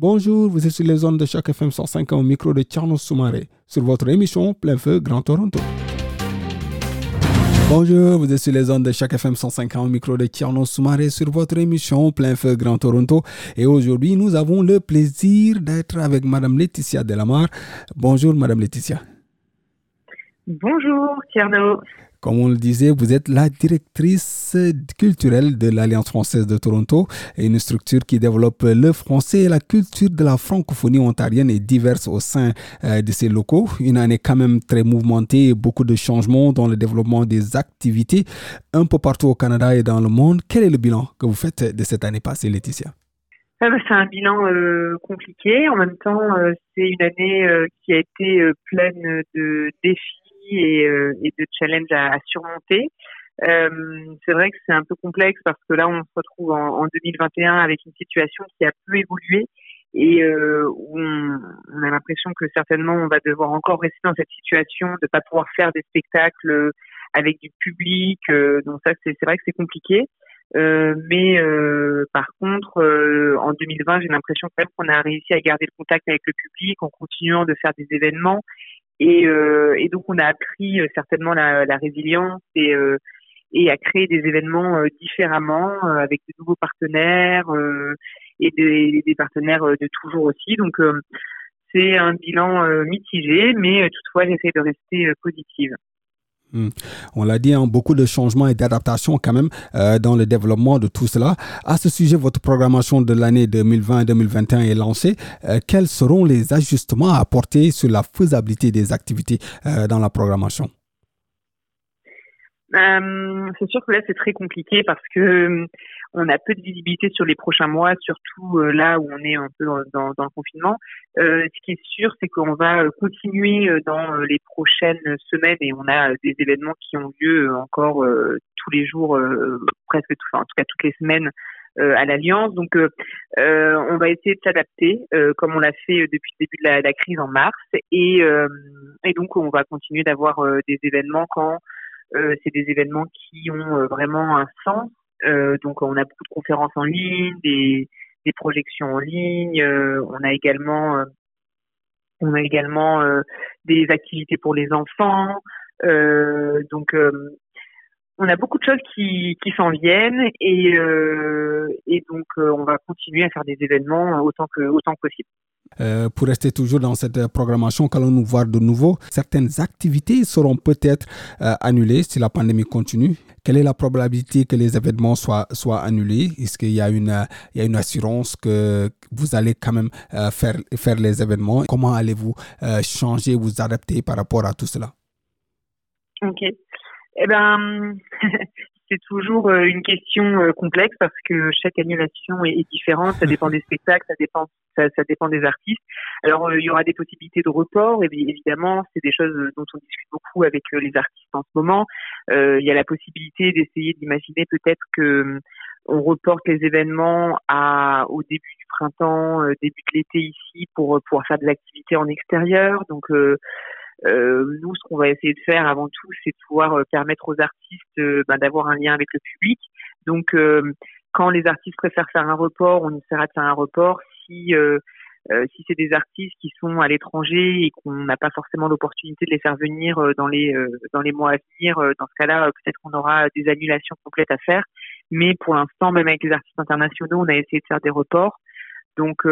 Bonjour, vous êtes sur les zones de Choc FM 105 au micro de Tierno Soumaré sur votre émission Plein Feu Grand Toronto. Bonjour, vous êtes sur les ondes de chaque FM 150 au micro de Tierno Soumaré sur votre émission Plein Feu Grand Toronto. Et aujourd'hui, nous avons le plaisir d'être avec Madame Laetitia Delamar. Bonjour, Madame Laetitia. Bonjour, Tierno. Comme on le disait, vous êtes la directrice culturelle de l'Alliance française de Toronto, une structure qui développe le français et la culture de la francophonie ontarienne et diverse au sein euh, de ses locaux. Une année quand même très mouvementée, beaucoup de changements dans le développement des activités un peu partout au Canada et dans le monde. Quel est le bilan que vous faites de cette année passée, Laetitia? Ah bah, c'est un bilan euh, compliqué. En même temps, euh, c'est une année qui a été pleine de défis et, euh, et de challenges à, surmonter. Euh, c'est vrai que c'est un peu complexe parce que là, on se retrouve en, en 2021 avec une situation qui a peu évolué et euh, on, a l'impression que certainement on va devoir encore rester dans cette situation de pas pouvoir faire des spectacles avec du public. Euh, donc ça, c'est vrai que c'est compliqué. Mais par contre, en 2020, j'ai l'impression quand même qu'on a réussi à garder le contact avec le public en continuant de faire des événements et, euh, et donc on a appris euh, certainement la, la résilience et, euh, et à créer des événements différemment avec de nouveaux partenaires et des, des, partenaires de toujours aussi. Donc c'est un bilan mitigé, mais toutefois j'essaie de rester positive. Hmm. On l'a dit, hein, beaucoup de changements et d'adaptations quand même euh, dans le développement de tout cela. À ce sujet, votre programmation de l'année 2020-2021 est lancée. Euh, quels seront les ajustements à apporter sur la faisabilité des activités euh, dans la programmation? C'est sûr que là c'est très compliqué parce que on a peu de visibilité sur les prochains mois, surtout euh, là où on est un peu dans, dans, le confinement. Euh, ce qui est sûr, c'est qu'on va continuer dans les prochaines semaines et on a des événements qui ont lieu encore tous les jours, presque, tout, enfin, en tout cas toutes les semaines à l'Alliance. Donc, euh, on va essayer de s'adapter, euh, comme on l'a fait depuis le début de la, crise en mars, et, et donc on va continuer d'avoir des événements quand euh, c'est des événements qui ont euh, vraiment un sens. Euh, donc on a beaucoup de conférences en ligne, des, projections en ligne. on a également on a également des activités pour les enfants. donc on a beaucoup de choses qui, qui s'en viennent et, et donc on va continuer à faire des événements autant que autant que possible. Euh, pour rester toujours dans cette programmation, qu'allons-nous voir de nouveau? Certaines activités seront peut-être euh, annulées si la pandémie continue. Quelle est la probabilité que les événements soient, soient annulés? Est-ce qu'il y, a une, y a une assurance que vous allez quand même euh, faire, faire les événements? Comment allez-vous changer, vous adapter par rapport à tout cela? Ok. Eh ben, c'est toujours euh, une question euh, complexe parce que chaque annulation est, différente. Ça dépend des spectacles, ça dépend, ça, ça dépend des artistes. Alors euh, il y aura des possibilités de report. Et évidemment, c'est des choses dont on discute beaucoup avec les artistes en ce moment. il y a la possibilité d'essayer d'imaginer peut-être que on reporte les événements à, au début du printemps, début de l'été ici pour pouvoir faire des activités en extérieur. Donc euh, nous, ce qu'on va essayer de faire avant tout, c'est de pouvoir euh, permettre aux artistes euh, ben, d'avoir un lien avec le public. Donc, quand les artistes préfèrent faire un report, on essaiera de faire un report. Si si c'est des artistes qui sont à l'étranger et qu'on n'a pas forcément l'opportunité de les faire venir dans les dans les mois à venir, dans ce cas-là, peut-être qu'on aura des annulations complètes à faire. Mais pour l'instant, même avec les artistes internationaux, on a essayé de faire des reports. Donc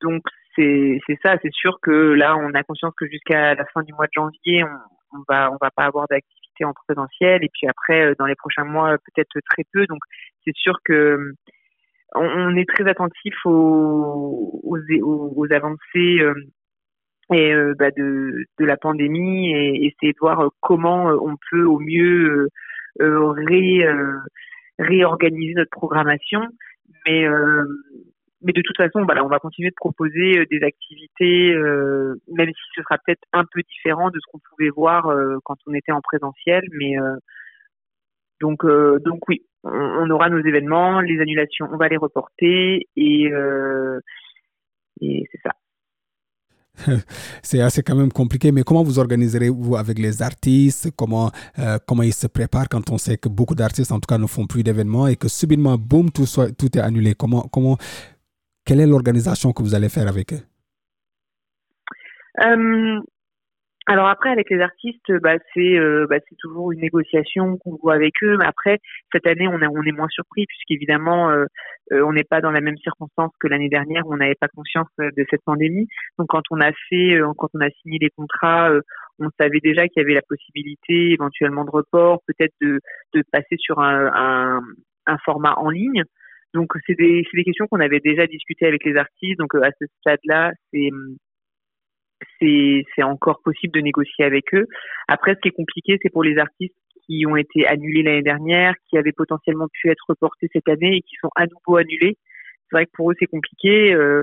donc c'est ça, c'est sûr que là on a conscience que jusqu'à la fin du mois de janvier, on, on va on va pas avoir d'activité en présentiel et puis après euh, dans les prochains mois peut-être très peu. Donc c'est sûr que on, est très attentif aux aux, avancées euh, et euh, bah de de la pandémie et essayer de voir comment on peut au mieux ré, réorganiser notre programmation. Mais mais de toute façon, voilà, on va continuer de proposer des activités, même si ce sera peut-être un peu différent de ce qu'on pouvait voir quand on était en présentiel. Mais donc, donc oui, on, aura nos événements, les annulations, on va les reporter et, c'est ça. c'est assez quand même compliqué, mais comment vous organiserez-vous avec les artistes? Comment, euh, comment ils se préparent quand on sait que beaucoup d'artistes, en tout cas, ne font plus d'événements et que subitement, boum, tout, tout est annulé? Comment, comment, Quelle est l'organisation que vous allez faire avec eux? Euh, alors après, avec les artistes, bah, c'est euh, bah, c'est toujours une négociation qu'on voit avec eux. Mais après, cette année, on, est moins surpris puisqu'évidemment, euh, on n'est pas dans la même circonstance que l'année dernière. Où on n'avait pas conscience de cette pandémie. Donc, quand on a fait, quand on a signé les contrats, on savait déjà qu'il y avait la possibilité éventuellement de report, peut-être de, de passer sur un, un format en ligne. Donc, c'est des, des questions qu'on avait déjà discutées avec les artistes. Donc, à ce stade-là, c'est c'est encore possible de négocier avec eux. Après, ce qui est compliqué, c'est pour les artistes qui ont été annulés l'année dernière, qui avaient potentiellement pu être reportés cette année et qui sont à nouveau annulés. C'est vrai que pour eux, c'est compliqué. Euh,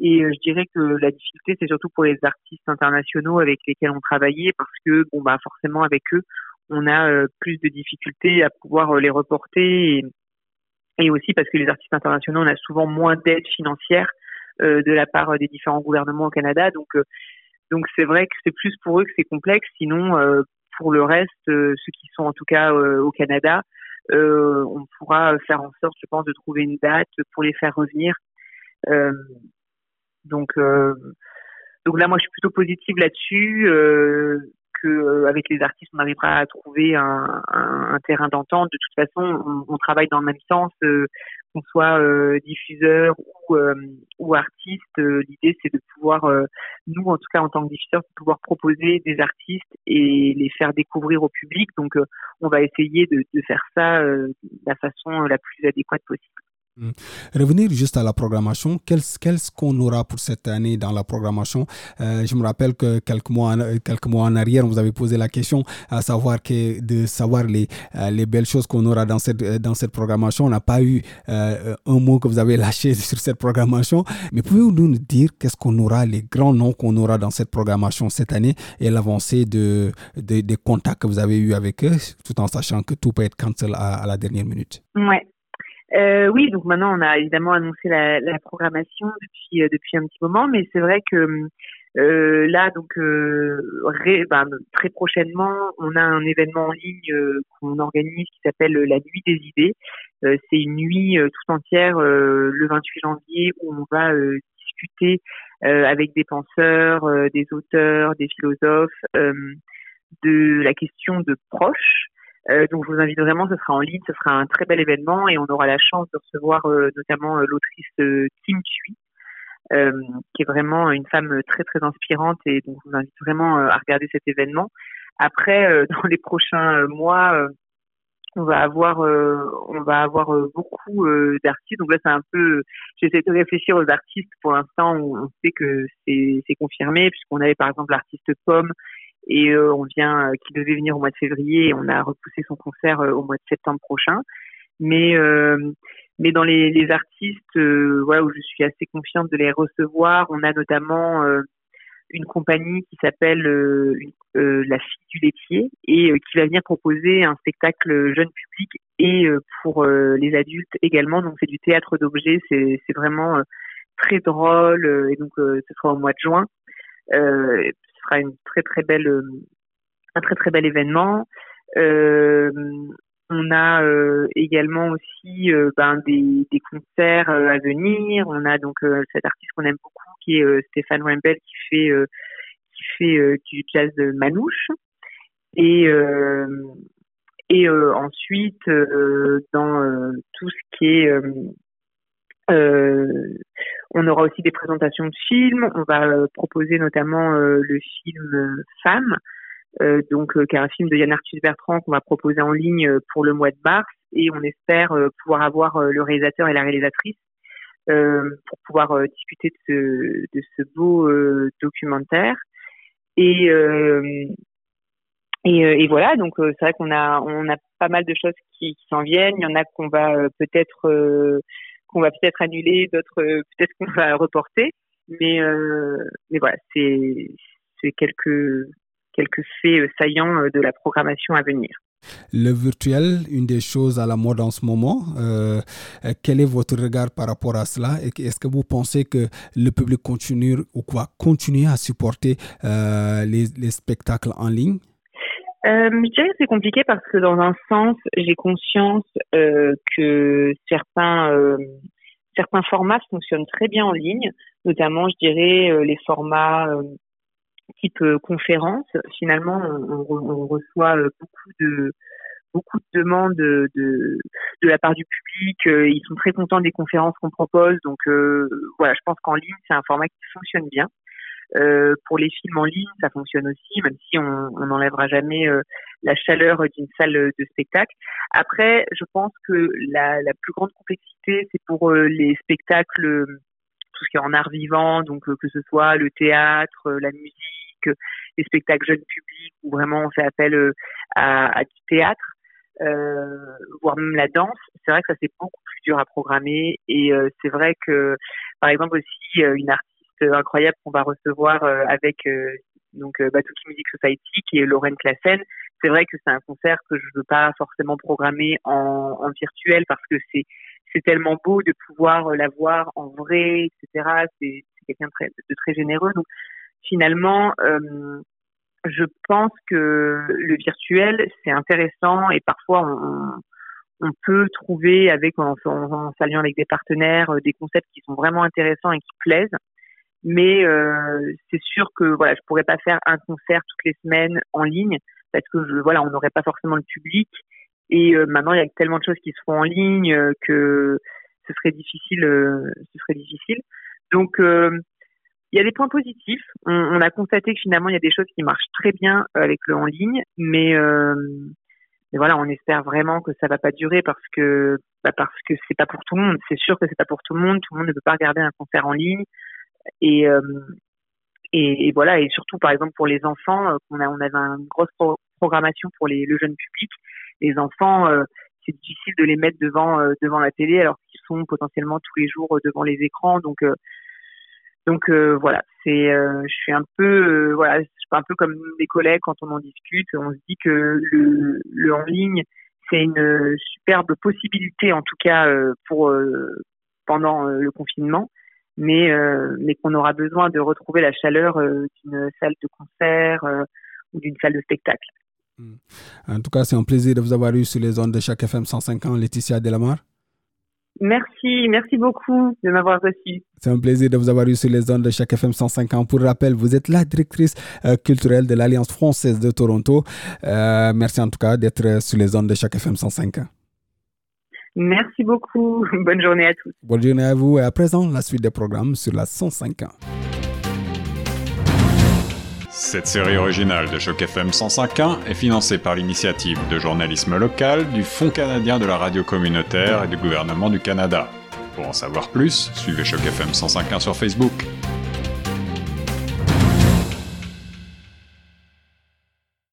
et euh, je dirais que la difficulté, c'est surtout pour les artistes internationaux avec lesquels on travaillait, parce que bon bah forcément avec eux, on a euh, plus de difficultés à pouvoir les reporter, et, et, aussi parce que les artistes internationaux, on a souvent moins d'aide financière euh, de la part des différents gouvernements au Canada. Donc, euh, donc c'est vrai que c'est plus pour eux que c'est complexe. Sinon, euh, pour le reste, ceux qui sont en tout cas au Canada, on pourra faire en sorte, je pense, de trouver une date pour les faire revenir. donc, donc là, moi, je suis plutôt positive là-dessus. Euh, avec les artistes, on arrivera à trouver un, un, terrain d'entente. De toute façon, on, travaille dans le même sens, euh, qu'on soit euh, diffuseur ou, ou artiste. L'idée, c'est de pouvoir, nous, en tout cas en tant que diffuseur, de pouvoir proposer des artistes et les faire découvrir au public. Donc, on va essayer de, de faire ça de la façon la plus adéquate possible. Hmm. Revenir juste à la programmation, qu'est-ce qu'on aura pour cette année dans la programmation? Euh, Je me rappelle que quelques mois, quelques mois en arrière, on vous avait posé la question à savoir que, de savoir les, euh, les belles choses qu'on aura dans cette, dans cette programmation. On n'a pas eu euh, un mot que vous avez lâché sur cette programmation, mais pouvez-vous nous dire qu'est-ce qu'on aura, les grands noms qu'on aura dans cette programmation cette année et l'avancée de, des contacts que vous avez eu avec eux, tout en sachant que tout peut être cancel à, à la dernière minute? Ouais. Euh, oui, donc maintenant on a évidemment annoncé la, la programmation depuis euh, depuis un petit moment, mais c'est vrai que euh, là donc euh, ben, très prochainement on a un événement en ligne euh, qu'on organise qui s'appelle la nuit des idées. c'est une nuit tout entière le 28 janvier où on va discuter avec des penseurs, des auteurs, des philosophes de la question de proches. Euh, donc je vous invite vraiment, ce sera en ligne, ce sera un très bel événement et on aura la chance de recevoir euh, notamment euh, l'autrice Kim Thuy, qui est vraiment une femme très très inspirante et donc je vous invite vraiment à regarder cet événement. Après, dans les prochains mois, on va avoir on va avoir beaucoup d'artistes. Donc là c'est un peu j'essaie de réfléchir aux artistes pour l'instant on sait que c'est confirmé puisqu'on avait par exemple l'artiste Pomme et euh, on vient euh, qui devait venir au mois de février on a repoussé son concert euh, au mois de septembre prochain. Mais mais dans les, les artistes voilà où je suis assez confiante de les recevoir on a notamment une compagnie qui s'appelle la fille du laitier et qui va venir proposer un spectacle jeune public et pour les adultes également. Donc c'est du théâtre d'objets c'est c'est vraiment très drôle et donc ce sera au mois de juin sera très très belle, euh, un très très bel événement. Euh, on a euh, également aussi ben, des, concerts à venir. On a donc cet artiste qu'on aime beaucoup qui est Stéphane Wembel qui fait qui fait du jazz manouche. Et et ensuite dans tout ce qui est on aura aussi des présentations de films. On va euh, proposer notamment euh, le film Femme, donc qui est un film de Yann Arthus Bertrand qu'on va proposer en ligne pour le mois de mars. Et on espère pouvoir avoir le réalisateur et la réalisatrice pour pouvoir discuter de ce, beau documentaire. Et, voilà, donc c'est vrai qu'on a on a pas mal de choses qui, qui s'en viennent. Il y en a qu'on va peut-être qu'on va peut-être annuler, d'autres peut-être qu'on va reporter. Mais, mais voilà, c'est quelques, quelques faits saillants de la programmation à venir. Le virtuel, une des choses à la mode en ce moment. Euh, quel est votre regard par rapport à cela? Est-ce que vous pensez que le public continue ou quoi? Continuer à supporter euh, les, spectacles en ligne? Euh, je dirais que c'est compliqué parce que dans un sens, j'ai conscience euh, que certains euh, certains formats fonctionnent très bien en ligne, notamment, je dirais, les formats type euh, conférence. Finalement, on, reçoit euh, beaucoup de beaucoup de demandes de, de, la part du public. Euh, ils sont très contents des conférences qu'on propose. Donc voilà, je pense qu'en ligne, c'est un format qui fonctionne bien. Euh, pour les films en ligne, ça fonctionne aussi, même si on n'enlèvera jamais la chaleur d'une salle de spectacle. Après, je pense que la, la plus grande complexité, c'est pour les spectacles, tout ce qui est en art vivant, donc que ce soit le théâtre, la musique, les spectacles jeunes publics où vraiment on fait appel euh, à, du théâtre, euh, voire même la danse. C'est vrai que ça c'est beaucoup plus dur à programmer et euh, c'est vrai que par exemple aussi une artiste incroyable qu'on va recevoir avec donc Batuki Music Society qui est Lorraine Classen. C'est vrai que c'est un concert que je veux pas forcément programmer en, virtuel parce que c'est tellement beau de pouvoir la voir en vrai, etc. C'est quelqu'un de très, généreux. Donc finalement, euh, je pense que le virtuel, c'est intéressant et parfois on, on peut trouver avec en, en, s'alliant avec des partenaires euh, des concepts qui sont vraiment intéressants et qui plaisent. Mais euh, c'est sûr que voilà, je pourrais pas faire un concert toutes les semaines en ligne parce que voilà, on n'aurait pas forcément le public. Et euh, maintenant, il y a tellement de choses qui se font en ligne euh, que ce serait difficile. ce serait difficile. Donc il y a des points positifs. On, a constaté que finalement, il y a des choses qui marchent très bien euh, avec le en ligne, mais, euh, mais voilà, on espère vraiment que ça va pas durer parce que bah parce que c'est pas pour tout le monde. C'est sûr que c'est pas pour tout le monde. Tout le monde ne peut pas regarder un concert en ligne. Et, euh, et, voilà, et surtout par exemple pour les enfants, on a avait une grosse programmation pour les, le jeune public. Les enfants, c'est difficile de les mettre devant devant la télé alors qu'ils sont potentiellement tous les jours devant les écrans. Donc donc euh, voilà, c'est, euh, je suis un peu, euh, voilà, je suis un peu comme mes collègues quand on en discute, on se dit que le, le en ligne, c'est une superbe possibilité en tout cas pour pendant le confinement, mais mais qu'on aura besoin de retrouver la chaleur d'une salle de concert ou d'une salle de spectacle. Hmm. En tout cas, c'est un plaisir de vous avoir eu sur les ondes de chaque FM 105 ans, Laetitia Delamar. Merci, merci beaucoup de m'avoir reçu. C'est un plaisir de vous avoir eu sur les ondes de chaque FM 105 ans. Pour rappel, vous êtes la directrice euh, culturelle de l'Alliance française de Toronto. Euh, merci en tout cas d'être sur les ondes de chaque FM 105 ans. Merci beaucoup. Bonne journée à tous. Bonne journée à vous et à présent, la suite des programmes sur la 105 ans. Cette série originale de Choc FM 105.1 est financée par l'initiative de journalisme local du Fonds canadien de la radio communautaire et du gouvernement du Canada. Pour en savoir plus, suivez Choc FM 105.1 sur Facebook.